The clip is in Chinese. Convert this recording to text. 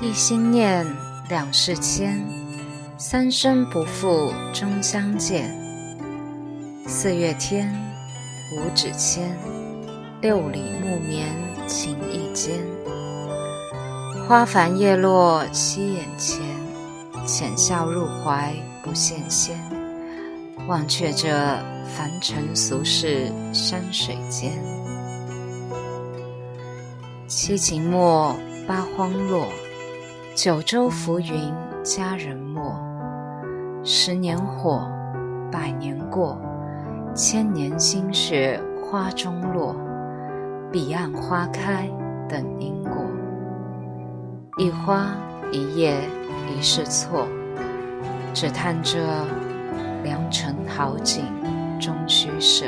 一心念，两世牵，三生不负终相见。四月天，五指牵，六里木棉情意间。花繁叶落夕眼前，浅笑入怀不羡仙。忘却这凡尘俗世山水间。七情没，八荒落，九州浮云佳人没。十年火，百年过，千年心血花中落。彼岸花开等因果，一花一叶一世错，只叹这。良辰好景终须舍。